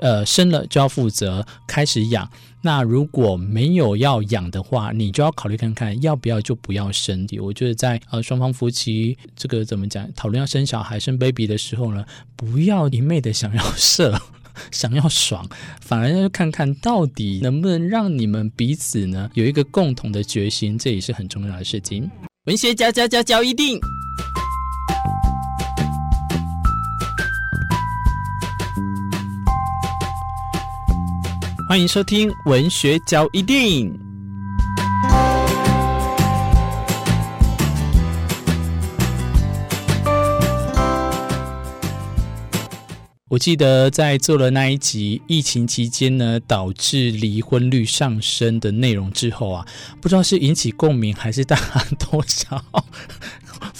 呃，生了就要负责开始养。那如果没有要养的话，你就要考虑看看要不要就不要生。我觉得在呃双方夫妻这个怎么讲讨论要生小孩生 baby 的时候呢，不要一昧的想要射。想要爽，反而要看看到底能不能让你们彼此呢有一个共同的决心，这也是很重要的事情。文学家家家教一定，欢迎收听文学交易电影。我记得在做了那一集疫情期间呢，导致离婚率上升的内容之后啊，不知道是引起共鸣还是大家都想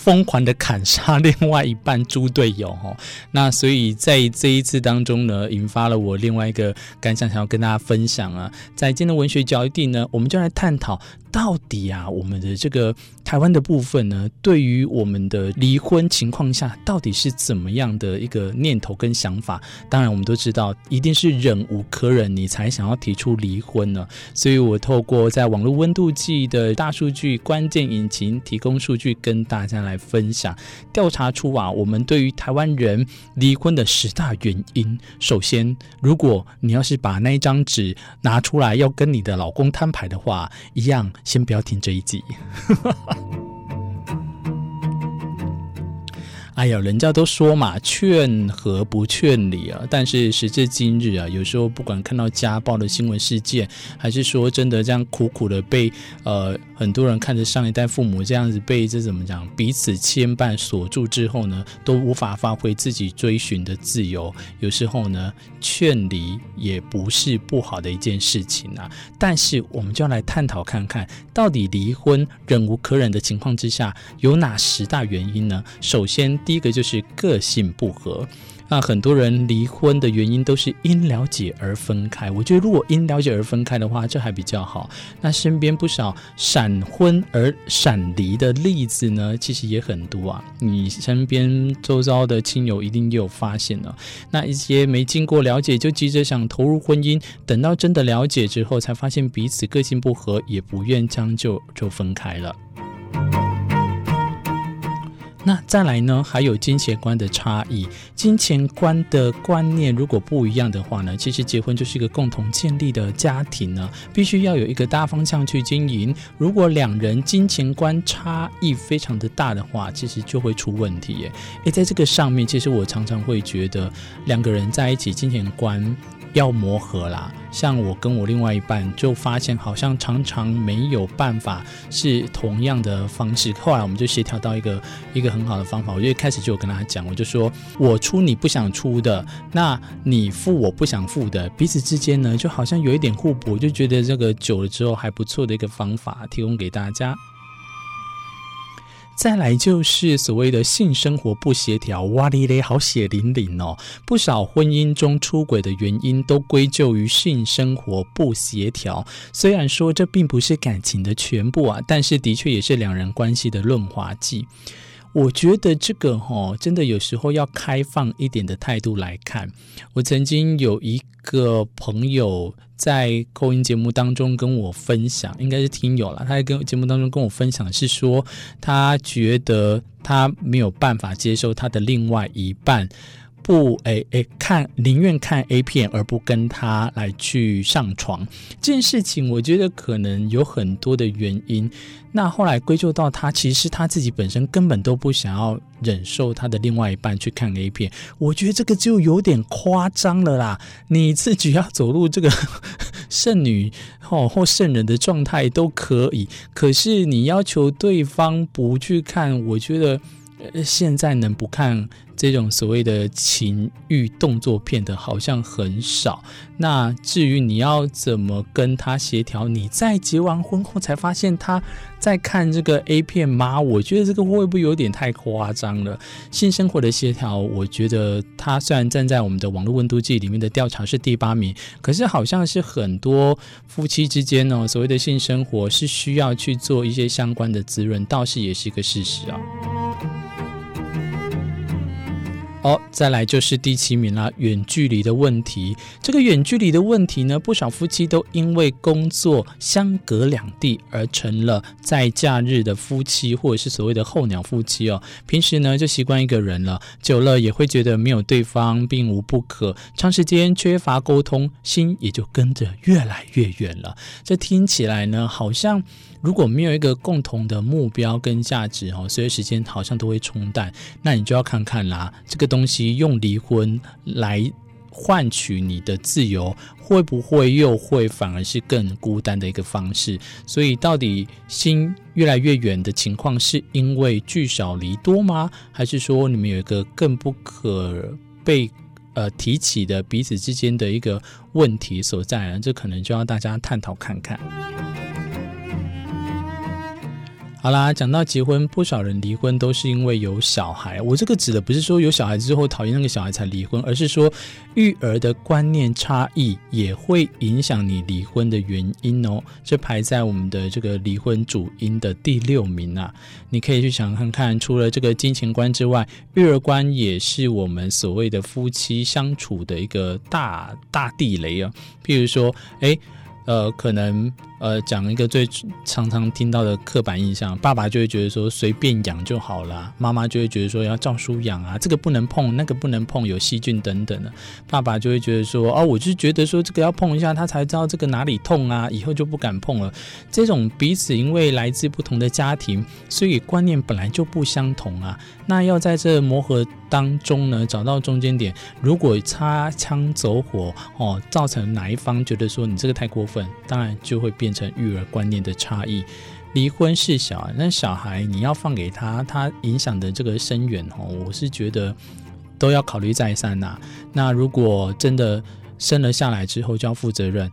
疯狂的砍杀另外一半猪队友哦。那所以在这一次当中呢，引发了我另外一个感想，想要跟大家分享啊。在今天的文学角一定呢，我们就来探讨。到底啊，我们的这个台湾的部分呢，对于我们的离婚情况下，到底是怎么样的一个念头跟想法？当然，我们都知道，一定是忍无可忍，你才想要提出离婚呢。所以我透过在网络温度计的大数据关键引擎提供数据，跟大家来分享，调查出啊，我们对于台湾人离婚的十大原因。首先，如果你要是把那一张纸拿出来要跟你的老公摊牌的话，一样。先不要听这一集。哎呀，人家都说嘛，劝和不劝离啊。但是时至今日啊，有时候不管看到家暴的新闻事件，还是说真的这样苦苦的被呃很多人看着上一代父母这样子被这怎么讲彼此牵绊锁住之后呢，都无法发挥自己追寻的自由。有时候呢，劝离也不是不好的一件事情啊。但是我们就要来探讨看看，到底离婚忍无可忍的情况之下，有哪十大原因呢？首先。第一个就是个性不合，那很多人离婚的原因都是因了解而分开。我觉得如果因了解而分开的话，这还比较好。那身边不少闪婚而闪离的例子呢，其实也很多啊。你身边周遭的亲友一定也有发现了。那一些没经过了解就急着想投入婚姻，等到真的了解之后，才发现彼此个性不合，也不愿将就，就分开了。那再来呢？还有金钱观的差异，金钱观的观念如果不一样的话呢，其实结婚就是一个共同建立的家庭呢，必须要有一个大方向去经营。如果两人金钱观差异非常的大的话，其实就会出问题耶。诶，在这个上面，其实我常常会觉得两个人在一起，金钱观。要磨合啦，像我跟我另外一半就发现，好像常常没有办法是同样的方式。后来我们就协调到一个一个很好的方法。我就一开始就有跟他讲，我就说我出你不想出的，那你付我不想付的，彼此之间呢就好像有一点互补，就觉得这个久了之后还不错的一个方法，提供给大家。再来就是所谓的性生活不协调，哇哩嘞，好血淋淋哦！不少婚姻中出轨的原因都归咎于性生活不协调。虽然说这并不是感情的全部啊，但是的确也是两人关系的润滑剂。我觉得这个齁，真的有时候要开放一点的态度来看。我曾经有一个朋友。在扣音节目当中跟我分享，应该是听友了。他在跟节目当中跟我分享是说，他觉得他没有办法接受他的另外一半。不，诶诶，看宁愿看 A 片而不跟他来去上床这件事情，我觉得可能有很多的原因。那后来归咎到他，其实他自己本身根本都不想要忍受他的另外一半去看 A 片。我觉得这个就有点夸张了啦。你自己要走入这个 圣女或或圣人的状态都可以，可是你要求对方不去看，我觉得现在能不看？这种所谓的情欲动作片的好像很少。那至于你要怎么跟他协调，你在结完婚后才发现他在看这个 A 片吗？我觉得这个会不会有点太夸张了？性生活的协调，我觉得他虽然站在我们的网络温度计里面的调查是第八名，可是好像是很多夫妻之间呢，所谓的性生活是需要去做一些相关的滋润，倒是也是一个事实啊。哦，再来就是第七名啦，远距离的问题。这个远距离的问题呢，不少夫妻都因为工作相隔两地而成了在假日的夫妻，或者是所谓的候鸟夫妻哦。平时呢就习惯一个人了，久了也会觉得没有对方并无不可。长时间缺乏沟通，心也就跟着越来越远了。这听起来呢，好像。如果没有一个共同的目标跟价值哦，随着时间好像都会冲淡，那你就要看看啦，这个东西用离婚来换取你的自由，会不会又会反而是更孤单的一个方式？所以，到底心越来越远的情况，是因为聚少离多吗？还是说你们有一个更不可被呃提起的彼此之间的一个问题所在呢？这可能就要大家探讨看看。好啦，讲到结婚，不少人离婚都是因为有小孩。我这个指的不是说有小孩之后讨厌那个小孩才离婚，而是说育儿的观念差异也会影响你离婚的原因哦。这排在我们的这个离婚主因的第六名啊。你可以去想看看，除了这个金钱观之外，育儿观也是我们所谓的夫妻相处的一个大大地雷啊。譬如说，诶呃，可能。呃，讲一个最常常听到的刻板印象，爸爸就会觉得说随便养就好了，妈妈就会觉得说要照书养啊，这个不能碰，那个不能碰，有细菌等等的。爸爸就会觉得说，哦，我就觉得说这个要碰一下，他才知道这个哪里痛啊，以后就不敢碰了。这种彼此因为来自不同的家庭，所以观念本来就不相同啊。那要在这磨合当中呢，找到中间点。如果擦枪走火哦，造成哪一方觉得说你这个太过分，当然就会变。变成育儿观念的差异，离婚是小孩，那小孩你要放给他，他影响的这个深远哦，我是觉得都要考虑再三呐。那如果真的生了下来之后就要负责任，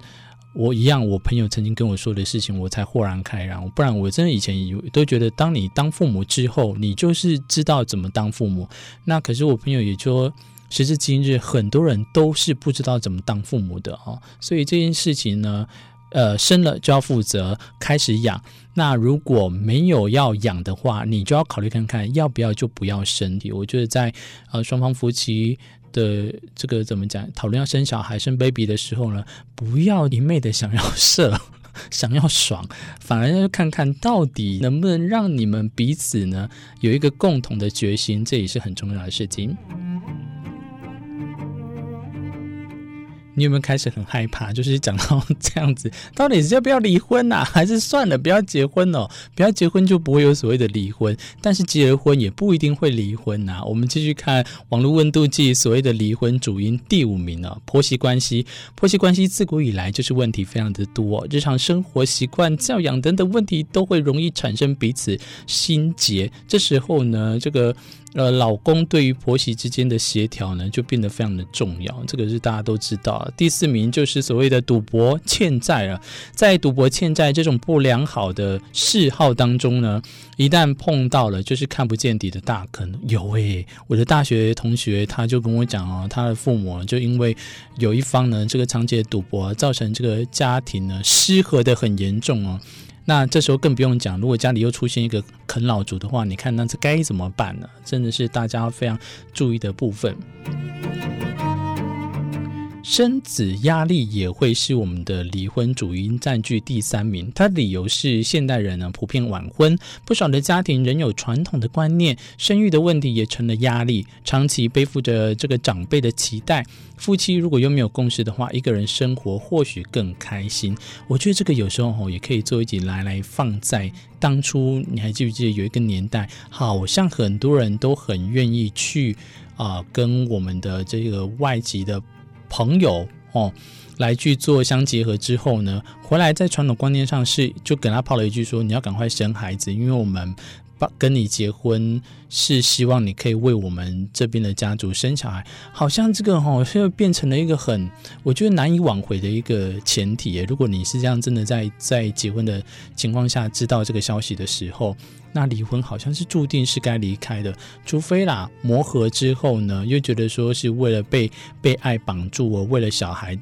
我一样，我朋友曾经跟我说的事情，我才豁然开朗。不然我真的以前都觉得，当你当父母之后，你就是知道怎么当父母。那可是我朋友也说，时至今日，很多人都是不知道怎么当父母的哦。所以这件事情呢。呃，生了就要负责开始养。那如果没有要养的话，你就要考虑看看要不要就不要生。我觉得在呃双方夫妻的这个怎么讲，讨论要生小孩、生 baby 的时候呢，不要一昧的想要射、想要爽，反而要看看到底能不能让你们彼此呢有一个共同的决心，这也是很重要的事情。你有没有开始很害怕？就是讲到这样子，到底是要不要离婚啊？还是算了，不要结婚哦？不要结婚就不会有所谓的离婚，但是结了婚也不一定会离婚呐。我们继续看网络温度计所谓的离婚主因第五名哦，婆媳关系。婆媳关系自古以来就是问题非常的多，日常生活习惯、教养等等问题都会容易产生彼此心结。这时候呢，这个。呃，老公对于婆媳之间的协调呢，就变得非常的重要。这个是大家都知道。第四名就是所谓的赌博欠债了。在赌博欠债这种不良好的嗜好当中呢，一旦碰到了，就是看不见底的大坑。有诶、我的大学同学他就跟我讲哦，他的父母就因为有一方呢，这个长期的赌博，造成这个家庭呢失和的很严重哦。那这时候更不用讲，如果家里又出现一个啃老族的话，你看那这该怎么办呢？真的是大家非常注意的部分。生子压力也会是我们的离婚主因，占据第三名。它的理由是现代人呢普遍晚婚，不少的家庭仍有传统的观念，生育的问题也成了压力，长期背负着这个长辈的期待。夫妻如果又没有共识的话，一个人生活或许更开心。我觉得这个有时候吼也可以做一集来来放在当初，你还记不记得有一个年代，好像很多人都很愿意去啊、跟我们的这个外籍的。朋友哦，来去做相结合之后呢，回来在传统观念上是就给他抛了一句说，你要赶快生孩子，因为我们跟你结婚是希望你可以为我们这边的家族生小孩，好像这个哦，是变成了一个很我觉得难以挽回的一个前提。如果你是这样真的在在结婚的情况下知道这个消息的时候。那离婚好像是注定是该离开的，除非啦磨合之后呢，又觉得说是为了被被爱绑住，我为了小孩，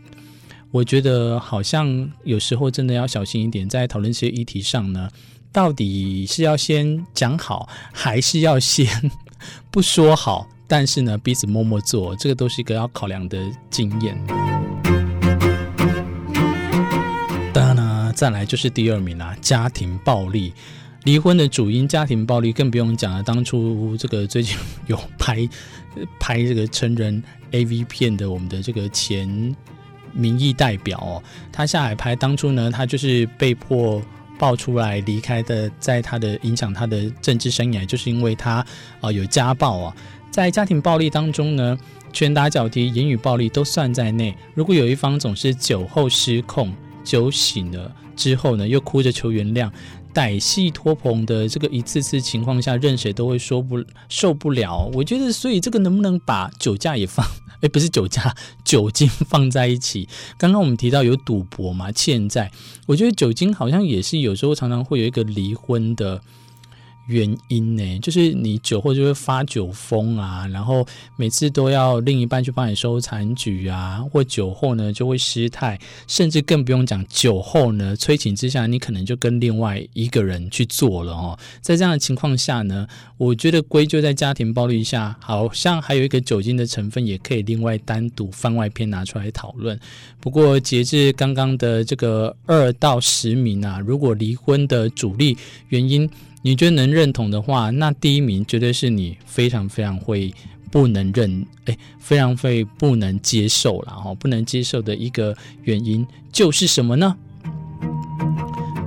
我觉得好像有时候真的要小心一点，在讨论这些议题上呢，到底是要先讲好，还是要先 不说好？但是呢，彼此默默做，这个都是一个要考量的经验。当然呢，再来就是第二名啦，家庭暴力。离婚的主因，家庭暴力更不用讲了。当初这个最近有拍拍这个成人 AV 片的我们的这个前民意代表哦，他下海拍，当初呢，他就是被迫爆出来离开的，在他的影响他的政治生涯，就是因为他啊、有家暴啊，在家庭暴力当中呢，拳打脚踢、言语暴力都算在内。如果有一方总是酒后失控，酒醒了之后呢，又哭着求原谅。歹戏拖棚的这个一次次情况下，任谁都会说不受不了。我觉得，所以这个能不能把酒驾也放？诶，不是酒驾，酒精 放在一起。刚刚我们提到有赌博嘛，欠债，我觉得酒精好像也是有时候常常会有一个离婚的。原因呢，就是你酒后就会发酒疯啊，然后每次都要另一半去帮你收残局啊，或酒后呢就会失态，甚至更不用讲酒后呢催情之下，你可能就跟另外一个人去做了哦。在这样的情况下呢，我觉得归咎在家庭暴力下，好像还有一个酒精的成分，也可以另外单独番外篇拿出来讨论。不过截至刚刚的这个二到十名啊，如果离婚的主力原因，你觉得能认同的话，那第一名绝对是你非常非常会不能认，哎，非常会不能接受了哈，不能接受的一个原因就是什么呢？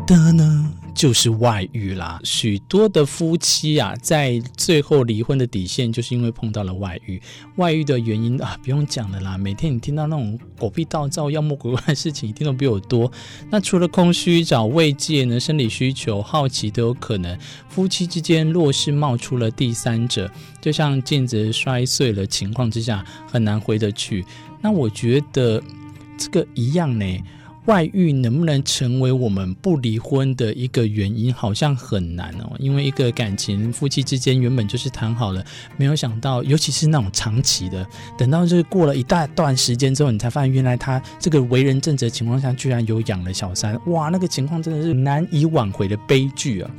的呢？就是外遇啦，许多的夫妻啊，在最后离婚的底线，就是因为碰到了外遇。外遇的原因啊，不用讲了啦，每天你听到那种狗屁倒灶、妖魔鬼怪的事情，一定都比我多。那除了空虚找慰藉呢，生理需求、好奇都有可能。夫妻之间若是冒出了第三者，就像镜子摔碎了情况之下，很难回得去。那我觉得这个一样呢。外遇能不能成为我们不离婚的一个原因？好像很难哦。因为一个感情，夫妻之间原本就是谈好了，没有想到，尤其是那种长期的，等到就是过了一大段时间之后，你才发现原来他这个为人正直的情况下，居然有养了小三。哇，那个情况真的是难以挽回的悲剧啊！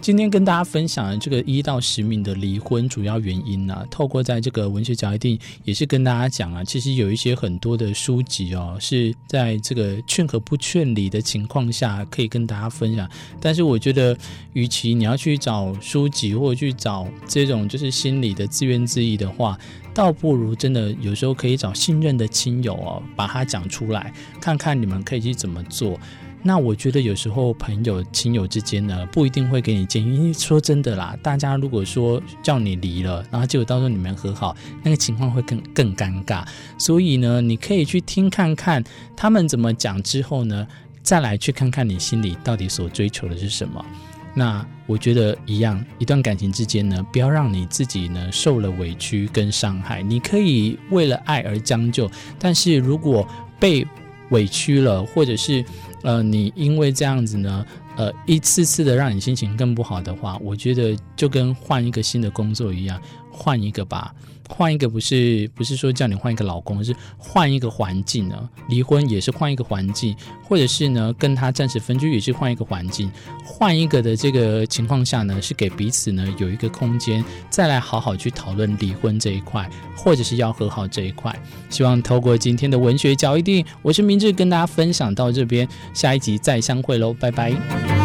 今天跟大家分享的这个一到十名的离婚主要原因呢、透过在这个文学角一定也是跟大家讲啊，其实有一些很多的书籍哦，是在这个劝和不劝离的情况下可以跟大家分享。但是我觉得，与其你要去找书籍或者去找这种就是心理的自怨自艾的话，倒不如真的有时候可以找信任的亲友哦，把它讲出来，看看你们可以去怎么做。那我觉得有时候朋友、亲友之间呢，不一定会给你建议。因为说真的啦，大家如果说叫你离了，然后结果到时候你们和好，那个情况会更更尴尬。所以呢，你可以去听看看他们怎么讲之后呢，再来去看看你心里到底所追求的是什么。那我觉得一样，一段感情之间呢，不要让你自己呢受了委屈跟伤害。你可以为了爱而将就，但是如果被委屈了，或者是呃，你因为这样子呢，呃，一次次的让你心情更不好的话，我觉得就跟换一个新的工作一样，换一个吧。换一个不是不是说叫你换一个老公，是换一个环境呢。离婚也是换一个环境，或者是呢跟他暂时分居也是换一个环境。换一个的这个情况下呢，是给彼此呢有一个空间，再来好好去讨论离婚这一块，或者是要和好这一块。希望透过今天的文学角一定，我是明志，跟大家分享到这边，下一集再相会喽，拜拜。